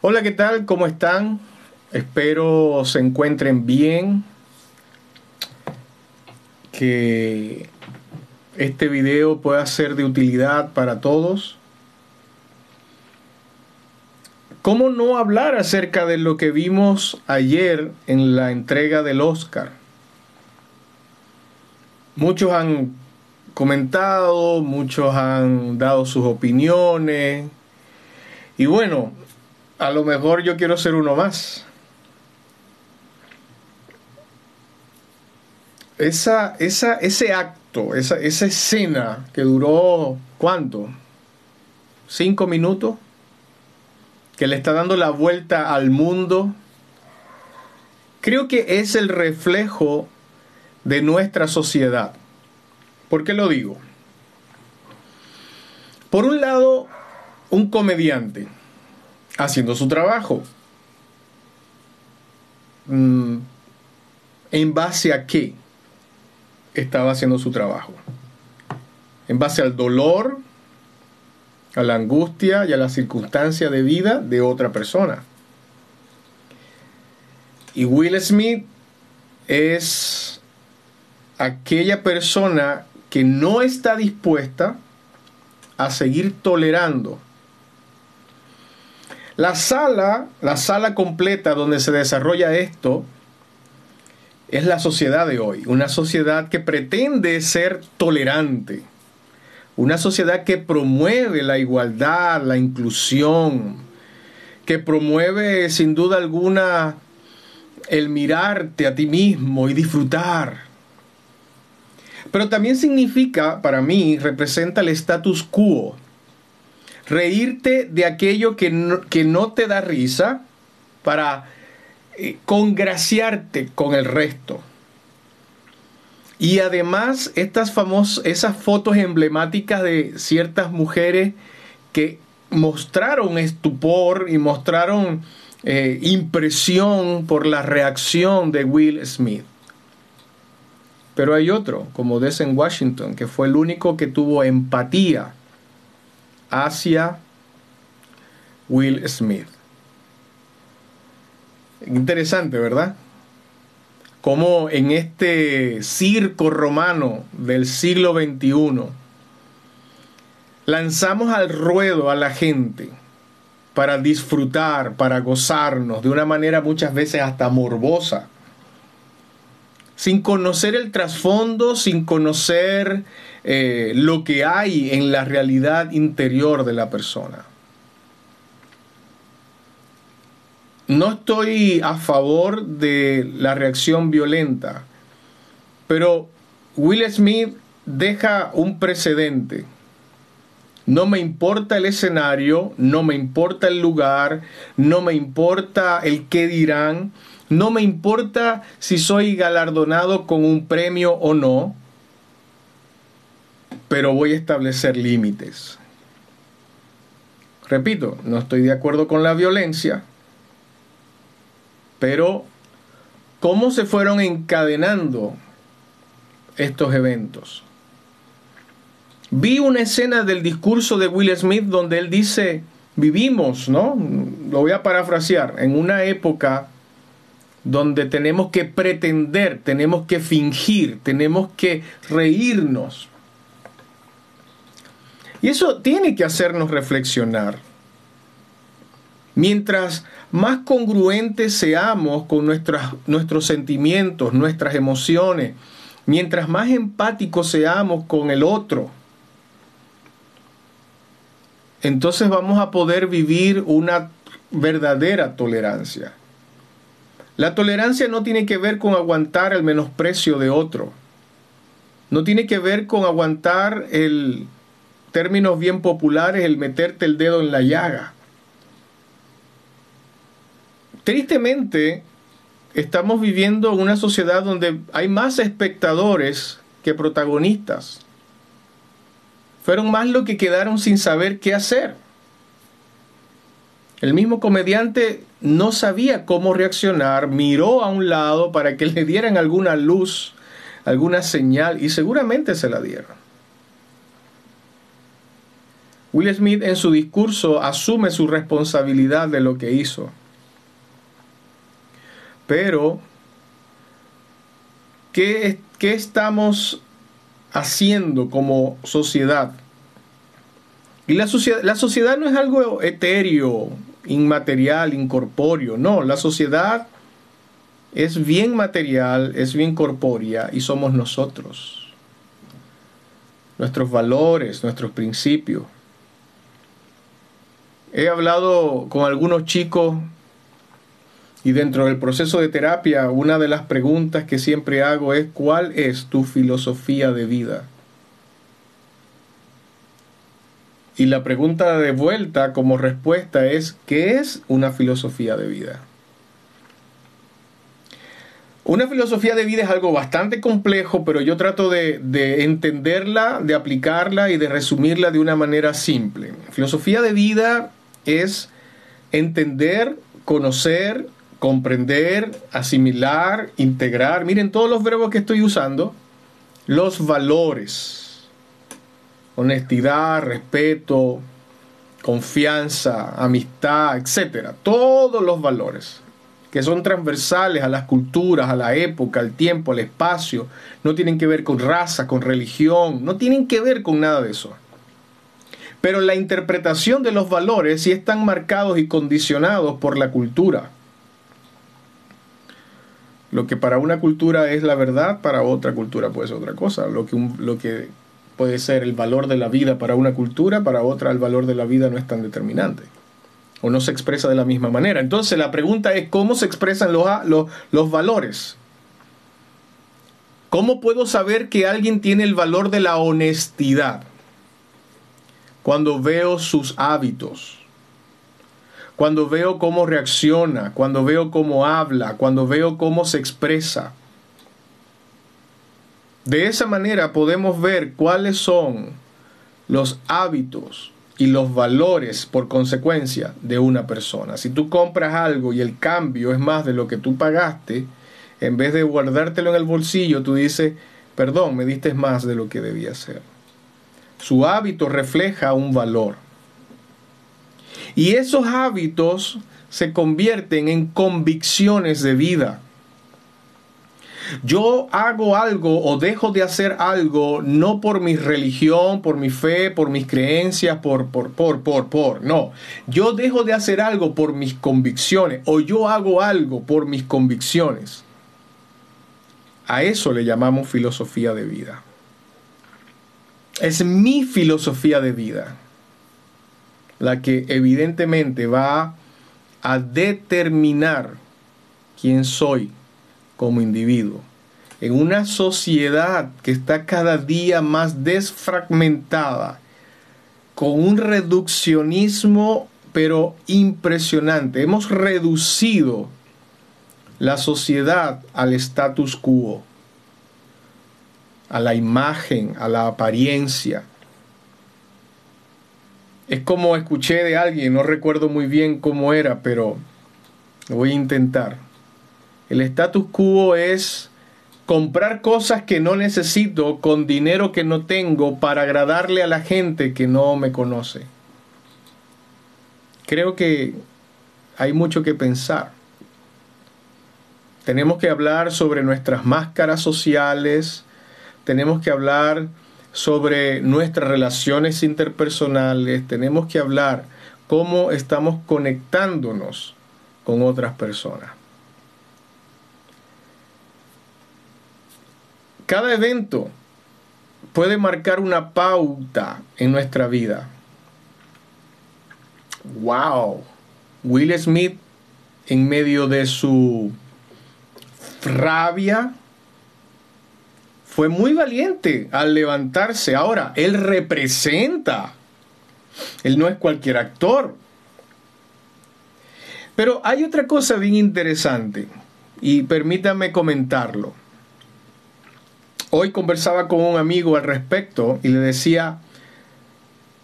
Hola, ¿qué tal? ¿Cómo están? Espero se encuentren bien. Que este video pueda ser de utilidad para todos. ¿Cómo no hablar acerca de lo que vimos ayer en la entrega del Oscar? Muchos han comentado, muchos han dado sus opiniones. Y bueno, a lo mejor yo quiero ser uno más. Esa, esa, ese acto, esa, esa escena que duró, ¿cuánto? ¿Cinco minutos? Que le está dando la vuelta al mundo. Creo que es el reflejo de nuestra sociedad. ¿Por qué lo digo? Por un lado, un comediante haciendo su trabajo. Mm, ¿En base a qué estaba haciendo su trabajo? En base al dolor, a la angustia y a la circunstancia de vida de otra persona. Y Will Smith es aquella persona que no está dispuesta a seguir tolerando la sala, la sala completa donde se desarrolla esto, es la sociedad de hoy, una sociedad que pretende ser tolerante, una sociedad que promueve la igualdad, la inclusión, que promueve sin duda alguna el mirarte a ti mismo y disfrutar. Pero también significa, para mí, representa el status quo, reírte de aquello que no, te da risa para eh, congraciarte con el resto. Y además estas famosas, esas fotos emblemáticas de ciertas mujeres que mostraron estupor y mostraron eh, impresión por la reacción de Will Smith. Pero hay otro, como en Washington, que fue el único que tuvo empatía hacia Will Smith. Interesante, ¿verdad? Como en este circo romano del siglo XXI lanzamos al ruedo a la gente para disfrutar, para gozarnos de una manera muchas veces hasta morbosa, sin conocer el trasfondo, sin conocer eh, lo que hay en la realidad interior de la persona. No estoy a favor de la reacción violenta, pero Will Smith deja un precedente. No me importa el escenario, no me importa el lugar, no me importa el qué dirán, no me importa si soy galardonado con un premio o no pero voy a establecer límites. Repito, no estoy de acuerdo con la violencia, pero ¿cómo se fueron encadenando estos eventos? Vi una escena del discurso de Will Smith donde él dice, vivimos, ¿no? Lo voy a parafrasear, en una época donde tenemos que pretender, tenemos que fingir, tenemos que reírnos, y eso tiene que hacernos reflexionar. Mientras más congruentes seamos con nuestros sentimientos, nuestras emociones, mientras más empáticos seamos con el otro, entonces vamos a poder vivir una verdadera tolerancia. La tolerancia no tiene que ver con aguantar el menosprecio de otro. No tiene que ver con aguantar el, términos bien populares, el meterte el dedo en la llaga. Tristemente, estamos viviendo una sociedad donde hay más espectadores que protagonistas. Fueron más los que quedaron sin saber qué hacer. El mismo comediante no sabía cómo reaccionar, miró a un lado para que le dieran alguna luz, alguna señal y seguramente se la dieron. Will Smith en su discurso asume su responsabilidad de lo que hizo. Pero, ¿qué, qué estamos haciendo como sociedad? Y la sociedad, la sociedad no es algo etéreo, inmaterial, incorpóreo, no, la sociedad es bien material, es bien corpórea y somos nosotros. Nuestros valores, nuestros principios. He hablado con algunos chicos y dentro del proceso de terapia una de las preguntas que siempre hago es ¿cuál es tu filosofía de vida? Y la pregunta de vuelta como respuesta es ¿qué es una filosofía de vida? Una filosofía de vida es algo bastante complejo, pero yo trato de, de, entenderla, de aplicarla y de resumirla de una manera simple. Filosofía de vida es entender, conocer, comprender, asimilar, integrar. Miren todos los verbos que estoy usando. Los valores. Honestidad, respeto, confianza, amistad, etc. Todos los valores que son transversales a las culturas, a la época, al tiempo, al espacio, no tienen que ver con raza, con religión, no tienen que ver con nada de eso. Pero la interpretación de los valores sí están marcados y condicionados por la cultura. Lo que para una cultura es la verdad, para otra cultura puede ser otra cosa. Lo que, lo que puede ser el valor de la vida para una cultura, para otra el valor de la vida no es tan determinante o no se expresa de la misma manera. Entonces la pregunta es cómo se expresan los, los, los, valores. ¿Cómo puedo saber que alguien tiene el valor de la honestidad? Cuando veo sus hábitos, cuando veo cómo reacciona, cuando veo cómo habla, cuando veo cómo se expresa. De esa manera podemos ver cuáles son los hábitos y los valores por consecuencia de una persona. Si tú compras algo y el cambio es más de lo que tú pagaste, en vez de guardártelo en el bolsillo, tú dices, perdón, me diste más de lo que debía ser. Su hábito refleja un valor. Y esos hábitos se convierten en convicciones de vida. Yo hago algo o dejo de hacer algo no por mi religión, por mi fe, por mis creencias, por, por, por, por, por. No, yo dejo de hacer algo por mis convicciones o yo hago algo por mis convicciones. A eso le llamamos filosofía de vida. Es mi filosofía de vida la que evidentemente va a determinar quién soy como individuo. En una sociedad que está cada día más desfragmentada, con un reduccionismo pero impresionante. Hemos reducido la sociedad al status quo, a la imagen, a la apariencia. Es como escuché de alguien, no recuerdo muy bien cómo era, pero lo voy a intentar el status quo es comprar cosas que no necesito con dinero que no tengo para agradarle a la gente que no me conoce. Creo que hay mucho que pensar. Tenemos que hablar sobre nuestras máscaras sociales, tenemos que hablar sobre nuestras relaciones interpersonales, tenemos que hablar cómo estamos conectándonos con otras personas. Cada evento puede marcar una pauta en nuestra vida. Wow. Will Smith en medio de su rabia fue muy valiente al levantarse. Ahora, él representa. Él no es cualquier actor. Pero hay otra cosa bien interesante y permítame comentarlo. Hoy conversaba con un amigo al respecto y le decía,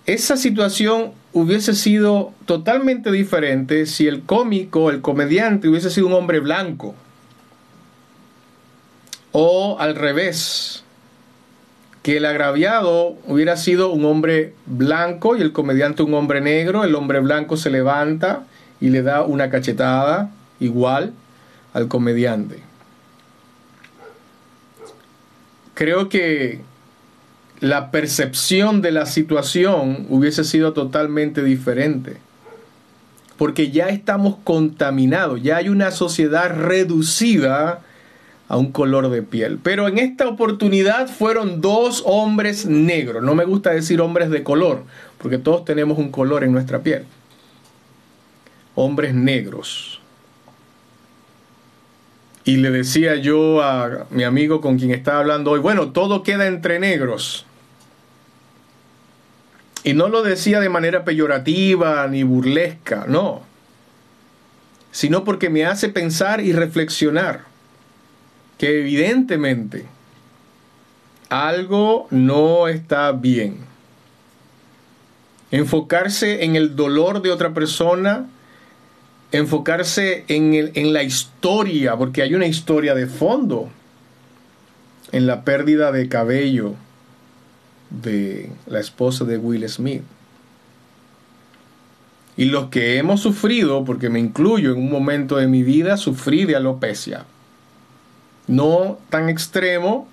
esa situación hubiese sido totalmente diferente si el cómico, el comediante hubiese sido un hombre blanco. O al revés, que el agraviado hubiera sido un hombre blanco y el comediante un hombre negro. El hombre blanco se levanta y le da una cachetada igual al comediante. Creo que la percepción de la situación hubiese sido totalmente diferente. Porque ya estamos contaminados, ya hay una sociedad reducida a un color de piel. Pero en esta oportunidad fueron dos hombres negros. No me gusta decir hombres de color, porque todos tenemos un color en nuestra piel. Hombres negros. Y le decía yo a mi amigo con quien estaba hablando hoy, bueno, todo queda entre negros. Y no lo decía de manera peyorativa ni burlesca, no. Sino porque me hace pensar y reflexionar que evidentemente algo no está bien. Enfocarse en el dolor de otra persona, enfocarse en, el, en la historia, porque hay una historia de fondo, en la pérdida de cabello de la esposa de Will Smith. Y los que hemos sufrido, porque me incluyo en un momento de mi vida, sufrí de alopecia no tan extremo,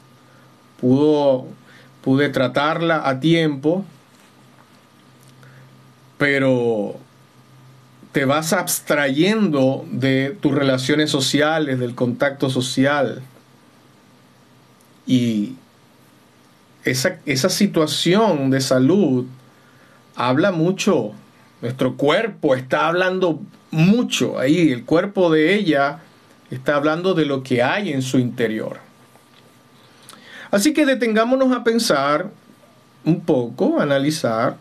pudo, pude tratarla a tiempo, pero te vas abstrayendo de tus relaciones sociales, del contacto social. Y esa, esa situación de salud habla mucho. Nuestro cuerpo está hablando mucho ahí. El cuerpo de ella Está hablando de lo que hay en su interior. Así que detengámonos a pensar un poco, analizar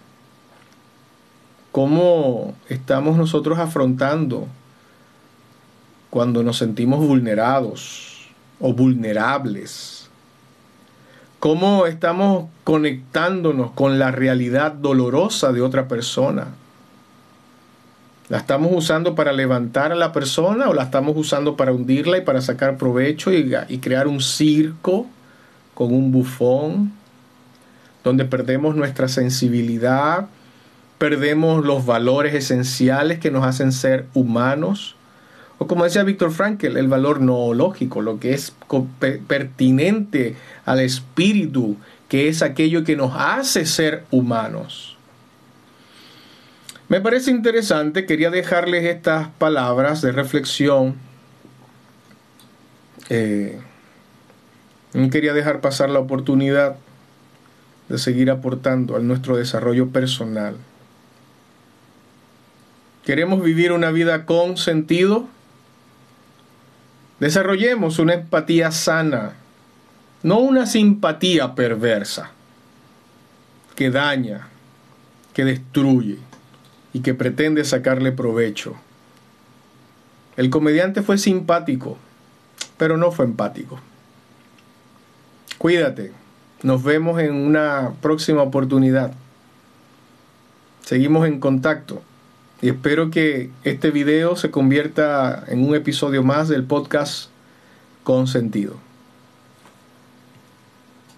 cómo estamos nosotros afrontando cuando nos sentimos vulnerados o vulnerables. Cómo estamos conectándonos con la realidad dolorosa de otra persona ¿La estamos usando para levantar a la persona o la estamos usando para hundirla y para sacar provecho y, crear un circo con un bufón donde perdemos nuestra sensibilidad, perdemos los valores esenciales que nos hacen ser humanos? O como decía Víctor Frankl, el valor noológico, lo que es pertinente al espíritu, que es aquello que nos hace ser humanos. Me parece interesante, quería dejarles estas palabras de reflexión. Eh, no quería dejar pasar la oportunidad de seguir aportando a nuestro desarrollo personal. ¿Queremos vivir una vida con sentido? Desarrollemos una empatía sana, no una simpatía perversa que daña, que destruye y que pretende sacarle provecho. El comediante fue simpático, pero no fue empático. Cuídate, nos vemos en una próxima oportunidad. Seguimos en contacto y espero que este video se convierta en un episodio más del podcast con sentido.